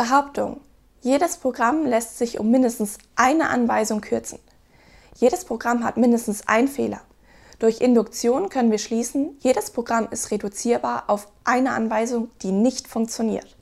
Behauptung. Jedes Programm lässt sich um mindestens eine Anweisung kürzen. Jedes Programm hat mindestens einen Fehler. Durch Induktion können wir schließen, jedes Programm ist reduzierbar auf eine Anweisung, die nicht funktioniert.